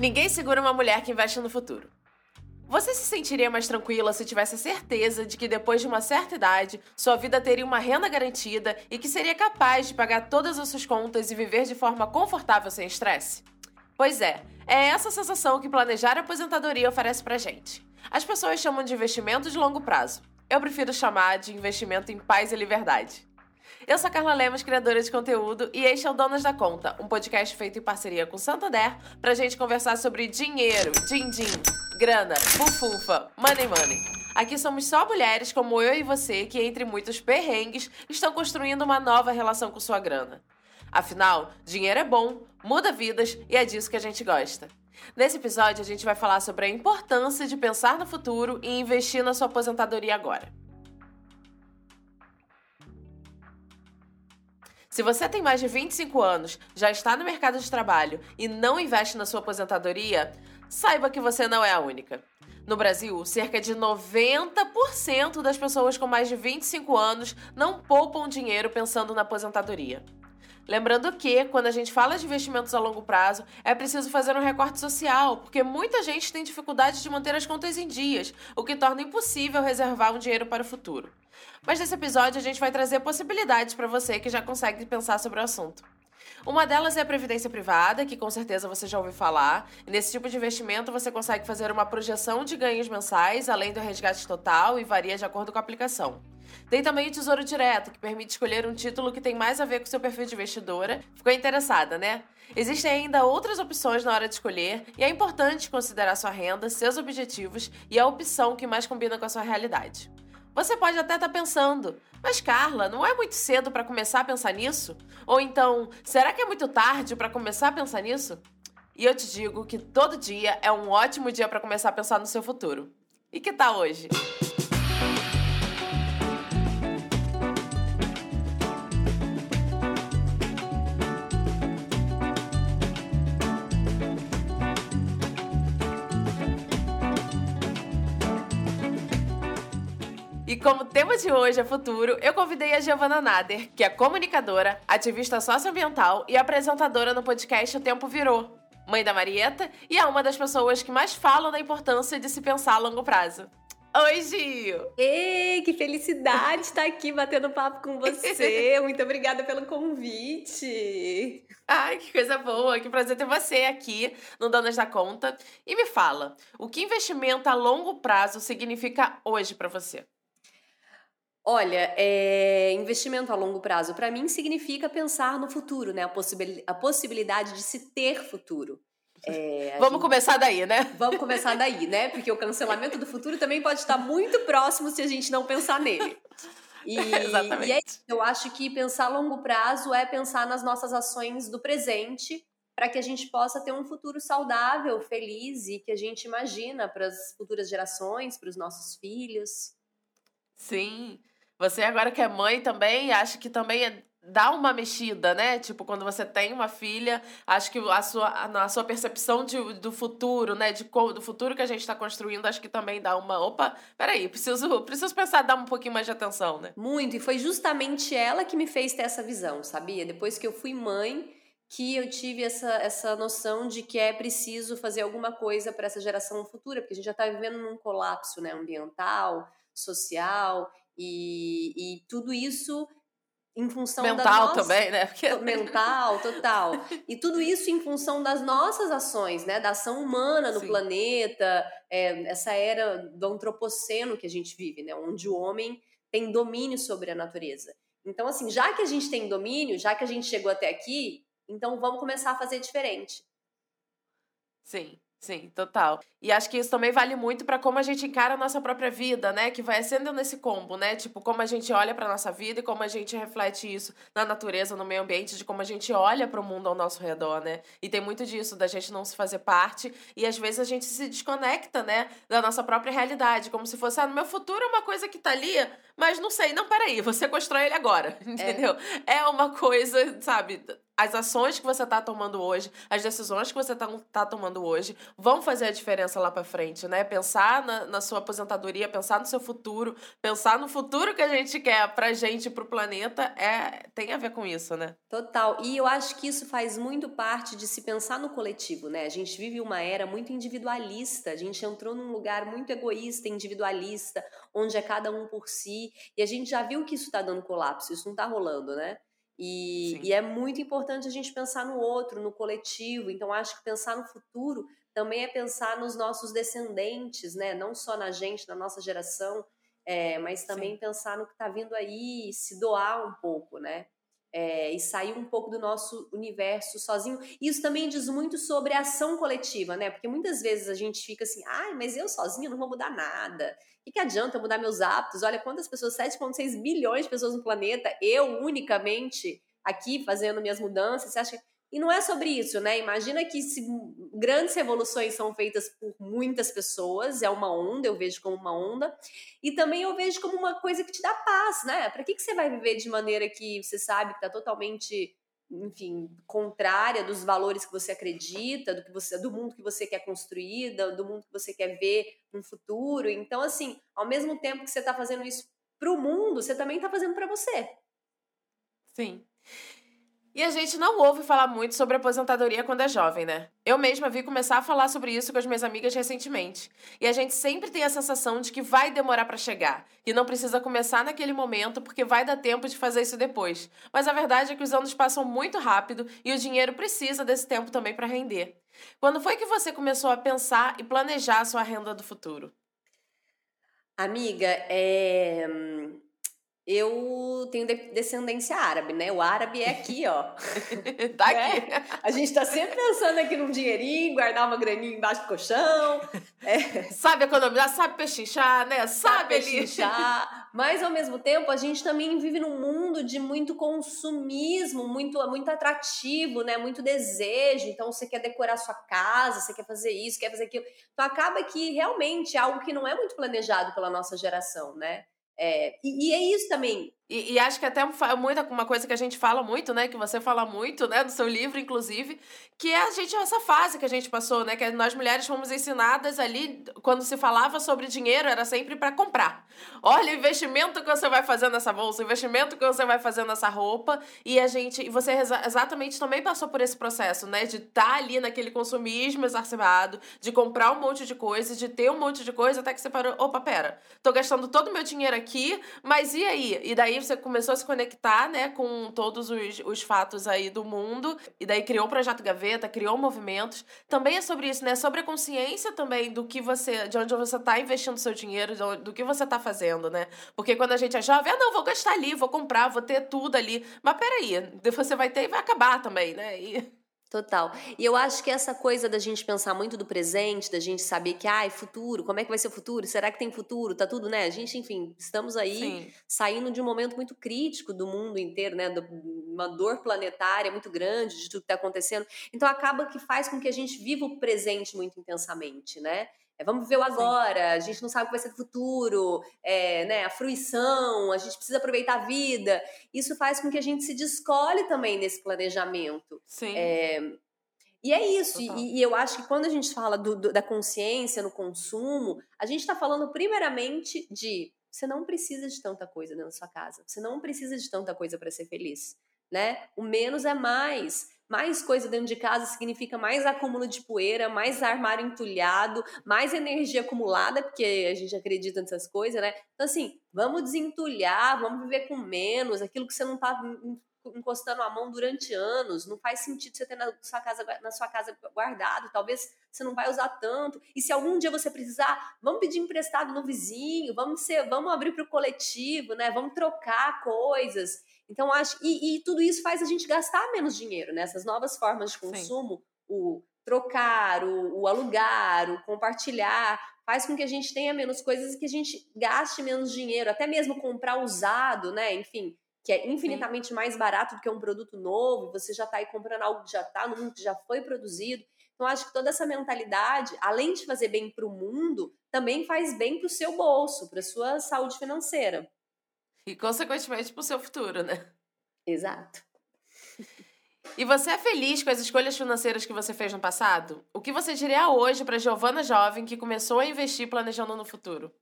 Ninguém segura uma mulher que investe no futuro. Você se sentiria mais tranquila se tivesse a certeza de que depois de uma certa idade, sua vida teria uma renda garantida e que seria capaz de pagar todas as suas contas e viver de forma confortável sem estresse? Pois é, é essa sensação que planejar a aposentadoria oferece pra gente. As pessoas chamam de investimento de longo prazo. Eu prefiro chamar de investimento em paz e liberdade. Eu sou a Carla Lemos, criadora de conteúdo, e este é o Donas da Conta, um podcast feito em parceria com Santander pra gente conversar sobre dinheiro, din-din, grana, fufufa, money money. Aqui somos só mulheres como eu e você que, entre muitos perrengues, estão construindo uma nova relação com sua grana. Afinal, dinheiro é bom, muda vidas e é disso que a gente gosta. Nesse episódio, a gente vai falar sobre a importância de pensar no futuro e investir na sua aposentadoria agora. Se você tem mais de 25 anos, já está no mercado de trabalho e não investe na sua aposentadoria, saiba que você não é a única. No Brasil, cerca de 90% das pessoas com mais de 25 anos não poupam dinheiro pensando na aposentadoria. Lembrando que, quando a gente fala de investimentos a longo prazo, é preciso fazer um recorte social, porque muita gente tem dificuldade de manter as contas em dias, o que torna impossível reservar um dinheiro para o futuro. Mas nesse episódio a gente vai trazer possibilidades para você que já consegue pensar sobre o assunto. Uma delas é a previdência privada, que com certeza você já ouviu falar. Nesse tipo de investimento você consegue fazer uma projeção de ganhos mensais, além do resgate total e varia de acordo com a aplicação. Tem também o Tesouro Direto, que permite escolher um título que tem mais a ver com seu perfil de investidora. Ficou interessada, né? Existem ainda outras opções na hora de escolher e é importante considerar sua renda, seus objetivos e a opção que mais combina com a sua realidade. Você pode até estar tá pensando, mas Carla, não é muito cedo para começar a pensar nisso? Ou então, será que é muito tarde para começar a pensar nisso? E eu te digo que todo dia é um ótimo dia para começar a pensar no seu futuro. E que tal hoje? Como tema de hoje é futuro, eu convidei a Giovanna Nader, que é comunicadora, ativista socioambiental e apresentadora no podcast O Tempo Virou, mãe da Marieta e é uma das pessoas que mais falam da importância de se pensar a longo prazo. Oi, Gil! Ei, que felicidade estar aqui batendo papo com você. Muito obrigada pelo convite. Ai, que coisa boa. Que prazer ter você aqui no Donas da Conta. E me fala, o que investimento a longo prazo significa hoje para você? Olha, é, investimento a longo prazo para mim significa pensar no futuro, né? A, a possibilidade de se ter futuro. É, Vamos gente... começar daí, né? Vamos começar daí, né? Porque o cancelamento do futuro também pode estar muito próximo se a gente não pensar nele. E, Exatamente. e é isso. Eu acho que pensar a longo prazo é pensar nas nossas ações do presente para que a gente possa ter um futuro saudável, feliz e que a gente imagina para as futuras gerações, para os nossos filhos. Sim. Você agora que é mãe também, acha que também é, dá uma mexida, né? Tipo, quando você tem uma filha, acho que a sua, a sua percepção de, do futuro, né? De, do futuro que a gente está construindo, acho que também dá uma. Opa, peraí, preciso, preciso pensar, dar um pouquinho mais de atenção, né? Muito, e foi justamente ela que me fez ter essa visão, sabia? Depois que eu fui mãe, que eu tive essa, essa noção de que é preciso fazer alguma coisa para essa geração futura, porque a gente já está vivendo num colapso né, ambiental, social e, e tudo isso em função mental nossas... também, né? Porque... Mental, total. E tudo isso em função das nossas ações, né? Da ação humana no Sim. planeta, é, essa era do antropoceno que a gente vive, né? Onde o homem tem domínio sobre a natureza. Então, assim, já que a gente tem domínio, já que a gente chegou até aqui, então vamos começar a fazer diferente. Sim. Sim, total. E acho que isso também vale muito para como a gente encara a nossa própria vida, né? Que vai sendo nesse combo, né? Tipo, como a gente olha para nossa vida e como a gente reflete isso na natureza, no meio ambiente, de como a gente olha para o mundo ao nosso redor, né? E tem muito disso, da gente não se fazer parte e às vezes a gente se desconecta, né? Da nossa própria realidade, como se fosse, ah, no meu futuro é uma coisa que tá ali, mas não sei, não, peraí, você constrói ele agora, entendeu? É, é uma coisa, sabe? As ações que você está tomando hoje, as decisões que você está tá tomando hoje vão fazer a diferença lá para frente, né? Pensar na, na, sua aposentadoria, pensar no seu futuro, pensar no futuro que a gente quer pra gente e pro planeta, é, tem a ver com isso, né? Total. E eu acho que isso faz muito parte de se pensar no coletivo, né? A gente vive uma era muito individualista, a gente entrou num lugar muito egoísta, individualista, onde é cada um por si, e a gente já viu que isso está dando colapso, isso não está rolando, né? E, e, é muito importante a gente pensar no outro, no coletivo. Então, acho que pensar no futuro também é pensar nos nossos descendentes, né? Não só na gente, na nossa geração, é, mas também Sim. pensar no que está vindo aí, se doar um pouco, né? É, e sair um pouco do nosso universo sozinho. Isso também diz muito sobre a ação coletiva, né? Porque muitas vezes a gente fica assim, ai, mas eu sozinho não vou mudar nada. O que, que adianta mudar meus hábitos? Olha quantas pessoas, 7,6 bilhões de pessoas no planeta, eu unicamente aqui fazendo minhas mudanças. Você acha que e não é sobre isso, né? Imagina que se grandes revoluções são feitas por muitas pessoas, é uma onda, eu vejo como uma onda, e também eu vejo como uma coisa que te dá paz, né? Para que, que você vai viver de maneira que você sabe que está totalmente, enfim, contrária dos valores que você acredita, do que você, do mundo que você quer construir, do, do mundo que você quer ver no futuro? Então, assim, ao mesmo tempo que você está fazendo isso para o mundo, você também está fazendo para você. Sim. E a gente não ouve falar muito sobre aposentadoria quando é jovem, né? Eu mesma vi começar a falar sobre isso com as minhas amigas recentemente. E a gente sempre tem a sensação de que vai demorar para chegar, que não precisa começar naquele momento porque vai dar tempo de fazer isso depois. Mas a verdade é que os anos passam muito rápido e o dinheiro precisa desse tempo também para render. Quando foi que você começou a pensar e planejar a sua renda do futuro? Amiga, é eu tenho descendência árabe, né? O árabe é aqui, ó. tá aqui. É? A gente tá sempre pensando aqui num dinheirinho, guardar uma graninha embaixo do colchão. É. Sabe economizar, sabe pechinchar, né? Sabe, sabe pechinchar. Mas, ao mesmo tempo, a gente também vive num mundo de muito consumismo, muito, muito atrativo, né? Muito desejo. Então, você quer decorar sua casa, você quer fazer isso, quer fazer aquilo. Então, acaba que, realmente, é algo que não é muito planejado pela nossa geração, né? É, e, e, é isso também. E, e, acho que até muita, uma coisa que a gente fala muito, né? Que você fala muito, né? No seu livro, inclusive, que é a gente, essa fase que a gente passou, né? Que nós mulheres fomos ensinadas ali, quando se falava sobre dinheiro, era sempre para comprar. Olha o investimento que você vai fazer nessa bolsa, o investimento que você vai fazer nessa roupa. E a gente, e você exatamente também passou por esse processo, né? De estar tá ali naquele consumismo exacerbado, de comprar um monte de coisa, de ter um monte de coisa, até que você parou, opa, pera, tô gastando todo o meu dinheiro aqui, mas e aí? E daí você começou a se conectar, né, com todos os, os fatos aí do mundo, e daí criou o Projeto Gaveta, criou movimentos. Também é sobre isso, né? Sobre a consciência também do que você, de onde você está investindo seu dinheiro, do que você está fazendo, né? Porque quando a gente é jovem, ah, não, vou gastar ali, vou comprar, vou ter tudo ali. Mas peraí, você vai ter e vai acabar também, né? E... Total. E eu acho que essa coisa da gente pensar muito do presente, da gente saber que, ai, futuro, como é que vai ser o futuro? Será que tem futuro? Tá tudo, né? A gente, enfim, estamos aí Sim. saindo de um momento muito crítico do mundo inteiro, né? Uma dor planetária muito grande de tudo que tá acontecendo. Então acaba que faz com que a gente viva o presente muito intensamente, né? É, vamos viver o agora, Sim. a gente não sabe o que vai ser o futuro, é, né, a fruição, a gente precisa aproveitar a vida. Isso faz com que a gente se descole também nesse planejamento. Sim. É, e é isso, e, e, eu acho que quando a gente fala do, do, da consciência no consumo, a gente está falando primeiramente de você não precisa de tanta coisa dentro da sua casa, você não precisa de tanta coisa para ser feliz, né? O menos é mais. Mais coisa dentro de casa significa mais acúmulo de poeira, mais armário entulhado, mais energia acumulada, porque a gente acredita nessas coisas, né? Então, assim, vamos desentulhar, vamos viver com menos, aquilo que você não tá encostando a mão durante anos, não faz sentido você ter na sua casa, na sua casa guardado, talvez você não vai usar tanto. E se algum dia você precisar, vamos pedir emprestado no vizinho, vamos ser, vamos abrir para o coletivo, né? Vamos trocar coisas. Então, acho. E, e, tudo isso faz a gente gastar menos dinheiro, né? Essas novas formas de consumo, Sim. o trocar, o, o, alugar, o compartilhar, faz com que a gente tenha menos coisas e que a gente gaste menos dinheiro, até mesmo comprar usado, né? Enfim, que é infinitamente Sim. mais barato do que um produto novo, você já está aí comprando algo que já está no mundo, que já foi produzido. Então, acho que toda essa mentalidade, além de fazer bem para o mundo, também faz bem para o seu bolso, para a sua saúde financeira. E, consequentemente, para o seu futuro, né? Exato. E você é feliz com as escolhas financeiras que você fez no passado? O que você diria hoje para Giovana jovem que começou a investir planejando no futuro?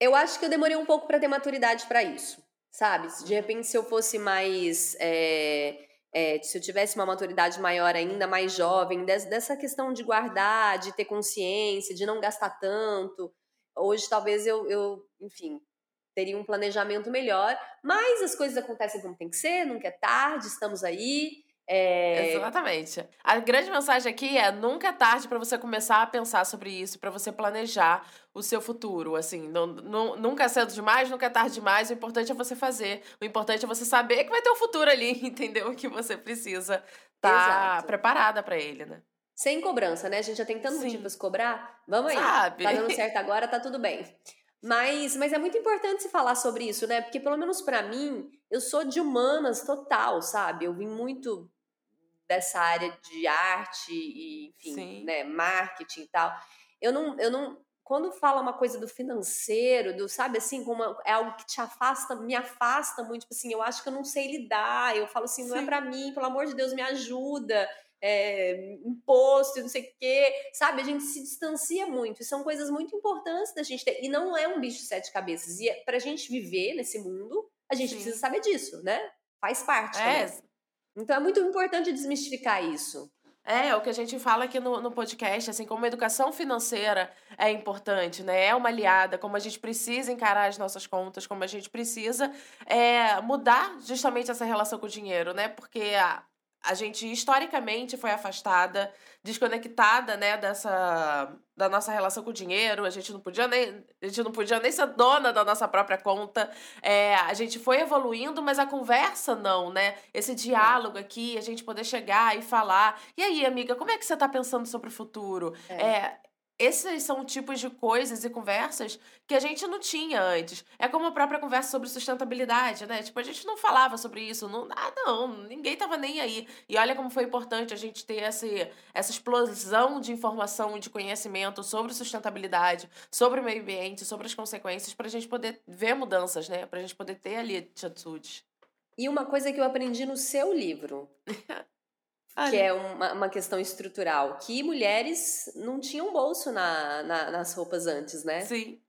Eu acho que eu demorei um pouco para ter maturidade para isso, sabe? De repente, se eu fosse mais. É, é, se eu tivesse uma maturidade maior ainda, mais jovem, dessa questão de guardar, de ter consciência, de não gastar tanto. Hoje, talvez eu, eu enfim, teria um planejamento melhor, mas as coisas acontecem como tem que ser, nunca é tarde, estamos aí. É... Exatamente. A grande mensagem aqui é nunca é tarde para você começar a pensar sobre isso, para você planejar o seu futuro. Assim, não, não, nunca é cedo demais, nunca é tarde demais. O importante é você fazer. O importante é você saber que vai ter um futuro ali, entendeu? Que você precisa estar tá preparada para ele, né? Sem cobrança, né? A gente já tem tanto motivo pra se cobrar. Vamos aí. Sabe? Tá dando certo agora, tá tudo bem. Mas, mas é muito importante se falar sobre isso, né? Porque, pelo menos para mim, eu sou de humanas total, sabe? Eu vim muito dessa área de arte e, enfim, Sim. né, marketing e tal. Eu não, eu não. Quando fala uma coisa do financeiro, do, sabe, assim, como é algo que te afasta, me afasta muito, tipo assim, eu acho que eu não sei lidar. Eu falo assim, não é Sim. é para mim, pelo amor de Deus, me ajuda é, imposto, não sei o quê, sabe? A gente se distancia muito. E são coisas muito importantes da gente ter. E não é um bicho de sete cabeças. E é, pra gente viver nesse mundo, a gente Sim. precisa saber disso, né? Faz parte. É. Também. Então é muito importante desmistificar isso. É, é, o que a gente fala aqui no, no podcast, assim, como a educação financeira é importante, né? É uma aliada, como a gente precisa encarar as nossas contas, como a gente precisa é, mudar justamente essa relação com o dinheiro, né? Porque a, a gente historicamente foi afastada, desconectada, né, dessa da nossa relação com o dinheiro. A gente não podia nem a gente não podia nem ser dona da nossa própria conta. É, a gente foi evoluindo, mas a conversa não, né? Esse diálogo aqui, a gente poder chegar e falar. E aí, amiga, como é que você está pensando sobre o futuro? É. é esses são tipos de coisas e conversas que a gente não tinha antes. É como a própria conversa sobre sustentabilidade, né? Tipo, a gente não falava sobre isso. Não, ah, não, ninguém tava nem aí. E olha como foi importante a gente ter esse, essa explosão de informação e de conhecimento sobre sustentabilidade, sobre o meio ambiente, sobre as consequências, para a gente poder ver mudanças, né? Para a gente poder ter ali atitudes. E uma coisa que eu aprendi no seu livro. que é uma, uma, questão estrutural, que mulheres não tinham bolso na, na, nas roupas antes, né? Sim.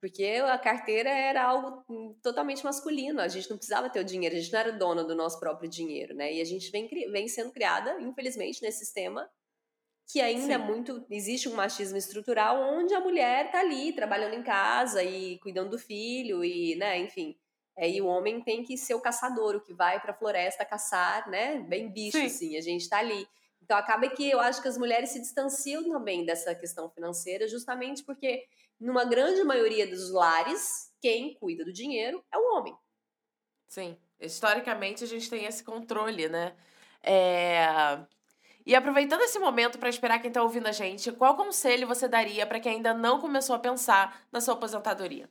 Porque a carteira era algo totalmente masculino, a gente não precisava ter o dinheiro, a gente não era dona do nosso próprio dinheiro, né? E a gente vem, vem sendo criada, infelizmente, nesse sistema que ainda é Sim. é muito. Existe um machismo estrutural onde a mulher tá ali trabalhando em casa e cuidando do filho, e, né, enfim. É, e o homem tem que ser o caçador, o que vai para a floresta caçar, né? Bem bicho, Sim. assim, a gente está ali. Então acaba que eu acho que as mulheres se distanciam também dessa questão financeira, justamente porque, numa grande maioria dos lares, quem cuida do dinheiro é o homem. Sim, historicamente a gente tem esse controle, né? É... E aproveitando esse momento para esperar quem está ouvindo a gente, qual conselho você daria para quem ainda não começou a pensar na sua aposentadoria?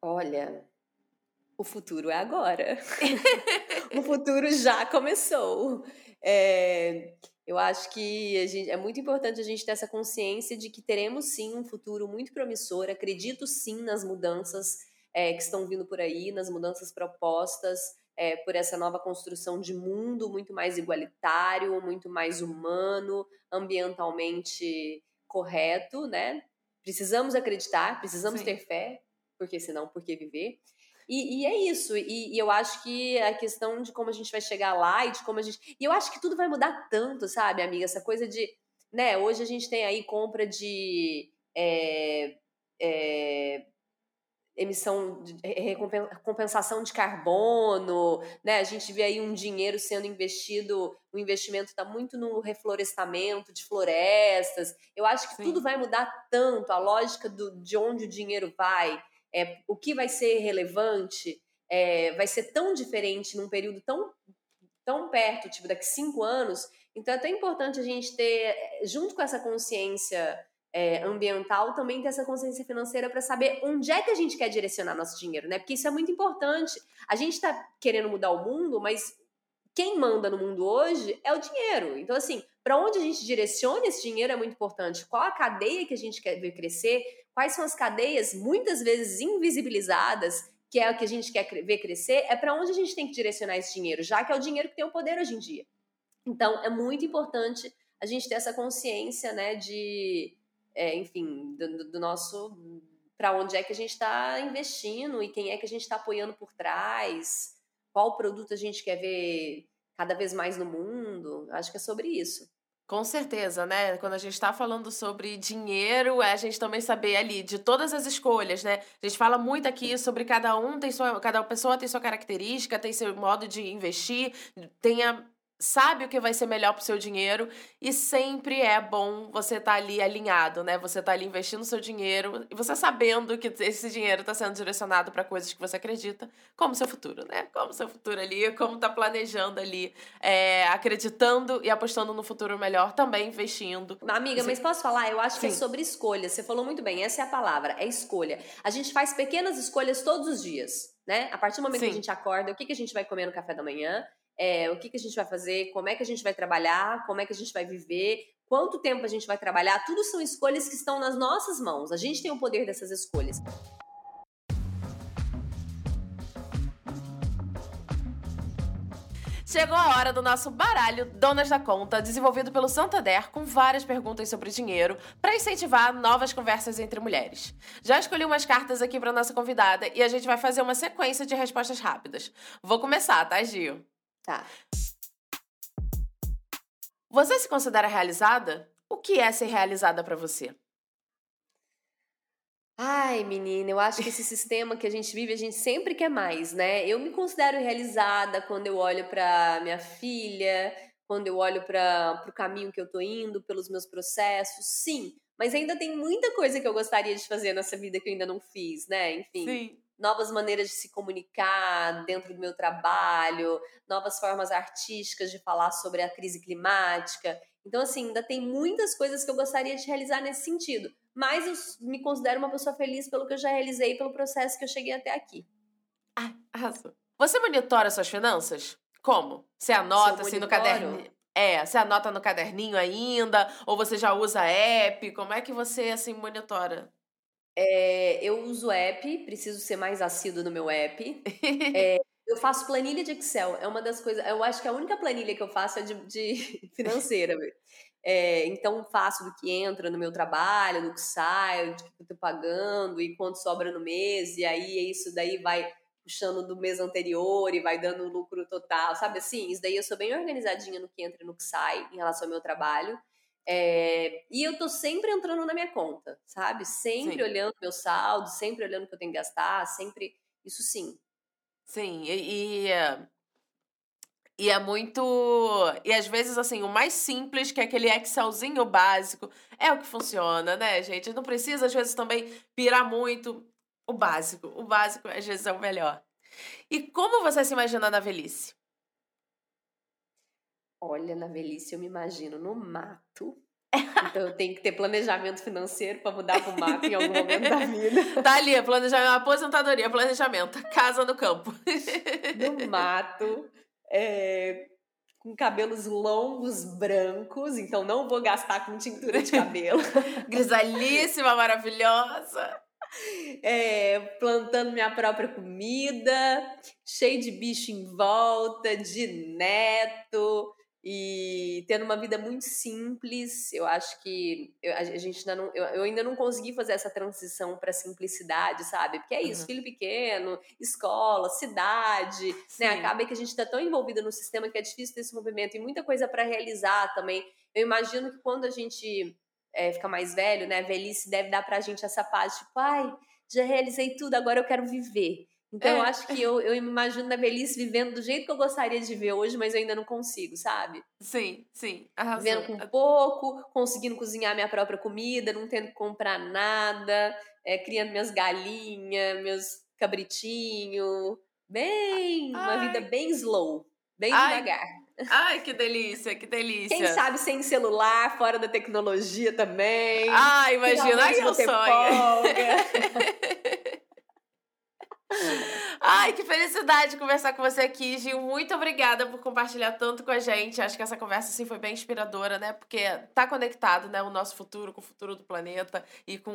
Olha, o futuro é agora. o futuro já começou. É, eu acho que gente, é muito importante a gente ter essa consciência de que teremos sim um futuro muito promissor. Acredito sim nas mudanças é, que estão vindo por aí, nas mudanças propostas é, por essa nova construção de mundo muito mais igualitário, muito mais humano, ambientalmente correto, né? Precisamos acreditar, precisamos sim. ter fé, porque senão, por que viver? E, e é isso. E, e, eu acho que a questão de como a gente vai chegar lá e de como a gente. E eu acho que tudo vai mudar tanto, sabe, amiga? Essa coisa de. Né, hoje a gente tem aí compra de. É, é, emissão de compensação de carbono, né? A gente vê aí um dinheiro sendo investido, o investimento está muito no reflorestamento de florestas. Eu acho que Sim. tudo vai mudar tanto, a lógica do, de onde o dinheiro vai é, o que vai ser relevante é, vai ser tão diferente num período tão, tão perto, tipo daqui cinco anos. Então é tão importante a gente ter, junto com essa consciência é, ambiental, também ter essa consciência financeira para saber onde é que a gente quer direcionar nosso dinheiro, né? Porque isso é muito importante. A gente está querendo mudar o mundo, mas quem manda no mundo hoje é o dinheiro. Então, assim, para onde a gente direciona esse dinheiro é muito importante. Qual a cadeia que a gente quer ver crescer? Quais são as cadeias, muitas vezes invisibilizadas, que é o que a gente quer ver crescer, é para onde a gente tem que direcionar esse dinheiro, já que é o dinheiro que tem o poder hoje em dia. Então, é muito importante a gente ter essa consciência, né, de, é, enfim, do, do nosso para onde é que a gente está investindo e quem é que a gente está apoiando por trás, qual produto a gente quer ver cada vez mais no mundo. Acho que é sobre isso. Com certeza, né? Quando a gente está falando sobre dinheiro, é a gente também saber ali de todas as escolhas, né? A gente fala muito aqui sobre cada um tem sua, cada pessoa tem sua característica, tem seu modo de investir, tem a sabe o que vai ser melhor pro seu dinheiro e sempre é bom você estar tá ali alinhado, né? Você tá ali investindo seu dinheiro e você sabendo que esse dinheiro está sendo direcionado para coisas que você acredita, como seu futuro, né? Como seu futuro ali, como tá planejando ali, é, acreditando e apostando no futuro melhor, também investindo. Amiga, mas posso falar? Eu acho Sim. que é sobre escolha. Você falou muito bem, essa é a palavra, é escolha. A gente faz pequenas escolhas todos os dias, né? A partir do momento Sim. que a gente acorda, o que, que a gente vai comer no café da manhã? É, o que, que a gente vai fazer, como é que a gente vai trabalhar, como é que a gente vai viver, quanto tempo a gente vai trabalhar, tudo são escolhas que estão nas nossas mãos. A gente tem o poder dessas escolhas. Chegou a hora do nosso baralho Donas da Conta, desenvolvido pelo Santander, com várias perguntas sobre dinheiro para incentivar novas conversas entre mulheres. Já escolhi umas cartas aqui para nossa convidada e a gente vai fazer uma sequência de respostas rápidas. Vou começar, tá, Gil? Tá. Você se considera realizada? O que é ser realizada para você? Ai, menina, eu acho que esse sistema que a gente vive, a gente sempre quer mais, né? Eu me considero realizada quando eu olho para minha filha, quando eu olho para o caminho que eu tô indo, pelos meus processos, sim. Mas ainda tem muita coisa que eu gostaria de fazer nessa vida que eu ainda não fiz, né? Enfim. Sim novas maneiras de se comunicar dentro do meu trabalho, novas formas artísticas de falar sobre a crise climática. Então, assim, ainda tem muitas coisas que eu gostaria de realizar nesse sentido. Mas eu me considero uma pessoa feliz pelo que eu já realizei, pelo processo que eu cheguei até aqui. Ah, arrasou. Você monitora suas finanças? Como? Você anota assim no caderninho? É, você anota no caderninho ainda? Ou você já usa app? Como é que você, assim, monitora? É, eu uso app, preciso ser mais assíduo no meu app. É, eu faço planilha de Excel, é uma das coisas. Eu acho que a única planilha que eu faço é de, de financeira. É, então, faço do que entra no meu trabalho, do que sai, do que eu tô pagando e quanto sobra no mês, e aí isso daí vai puxando do mês anterior e vai dando lucro total, sabe assim? Isso daí eu sou bem organizadinha no que entra e no que sai em relação ao meu trabalho. É, e eu tô sempre entrando na minha conta, sabe? Sempre sim. olhando meu saldo, sempre olhando o que eu tenho que gastar, sempre. Isso sim. Sim, e, e, e é muito. E às vezes, assim, o mais simples, que é aquele Excelzinho básico, é o que funciona, né, gente? Não precisa, às vezes, também pirar muito. O básico. O básico, às vezes, é o melhor. E como você se imagina na velhice? Olha, na velhice eu me imagino no mato. Então eu tenho que ter planejamento financeiro para mudar para o mato em algum momento da vida. Tá ali, planejamento, aposentadoria, planejamento, casa no campo. No mato, é, com cabelos longos, brancos, então não vou gastar com tintura de cabelo. Grisalíssima, maravilhosa. É, plantando minha própria comida, cheio de bicho em volta, de neto, e tendo uma vida muito simples, eu acho que eu, a gente ainda não, eu, eu, ainda não consegui fazer essa transição para simplicidade, sabe? Porque é isso, uhum. filho pequeno, escola, cidade, né? Acaba que a gente está tão envolvida no sistema que é difícil ter esse movimento e muita coisa para realizar também. Eu imagino que quando a gente é, fica mais velho, né? A velhice deve dar para a gente essa paz, tipo, ai, já realizei tudo, agora eu quero viver. Então, é. eu acho que eu, eu me imagino na velhice vivendo do jeito que eu gostaria de viver hoje, mas eu ainda não consigo, sabe? Sim, sim. Arrasou. Vivendo com pouco, conseguindo cozinhar minha própria comida, não tendo que comprar nada, é, criando minhas galinhas, meus cabritinhos. Bem, Ai. uma vida bem slow, bem Ai. devagar. Ai, que delícia, que delícia. Quem sabe sem celular, fora da tecnologia também. Ah, imagina, ai, eu sonho. Ai, que felicidade conversar com você aqui, Gil. Muito obrigada por compartilhar tanto com a gente. Acho que essa conversa assim foi bem inspiradora, né? Porque tá conectado, né, o nosso futuro com o futuro do planeta e com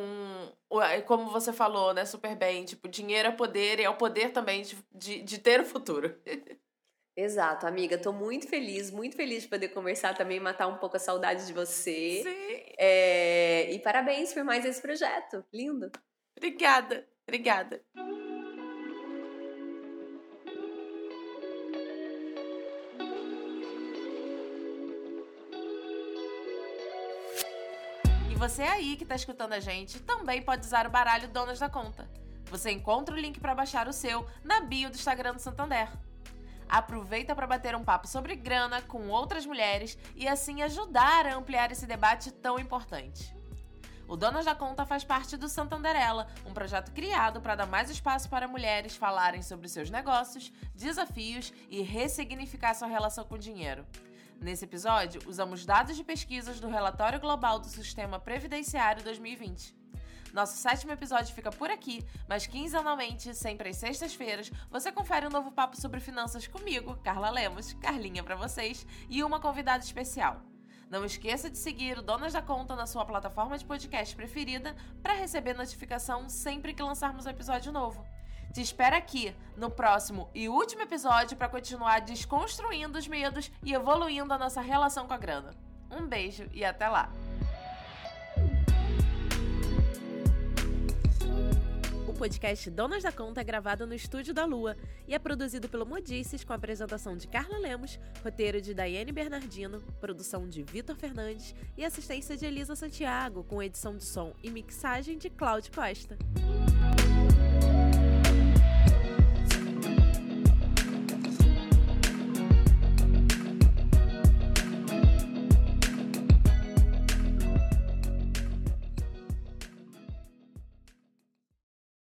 como você falou, né, super bem, tipo, dinheiro é poder e é o poder também de, de, de ter o futuro. Exato, amiga. Tô muito feliz, muito feliz de poder conversar também, matar um pouco a saudade de você. Sim. É... E parabéns por mais esse projeto. Lindo. Obrigada, obrigada. Você aí que tá escutando a gente também pode usar o baralho Donas da Conta. Você encontra o link para baixar o seu na bio do Instagram do Santander. Aproveita para bater um papo sobre grana com outras mulheres e assim ajudar a ampliar esse debate tão importante. O Donas da Conta faz parte do Santanderela, um projeto criado para dar mais espaço para mulheres falarem sobre seus negócios, desafios e ressignificar sua relação com o dinheiro. Nesse episódio, usamos dados de pesquisas do Relatório Global do Sistema Previdenciário 2020. Nosso sétimo episódio fica por aqui, mas quinzenalmente, sempre às sextas-feiras, você confere um novo papo sobre finanças comigo, Carla Lemos, Carlinha para vocês, e uma convidada especial. Não esqueça de seguir o Donas da Conta na sua plataforma de podcast preferida para receber notificação sempre que lançarmos um episódio novo. Te espero aqui no próximo e último episódio para continuar desconstruindo os medos e evoluindo a nossa relação com a grana. Um beijo e até lá! O podcast Donas da Conta é gravado no Estúdio da Lua e é produzido pelo Modices com a apresentação de Carla Lemos, roteiro de Daiane Bernardino, produção de Vitor Fernandes e assistência de Elisa Santiago, com edição de som e mixagem de Cláudio Costa.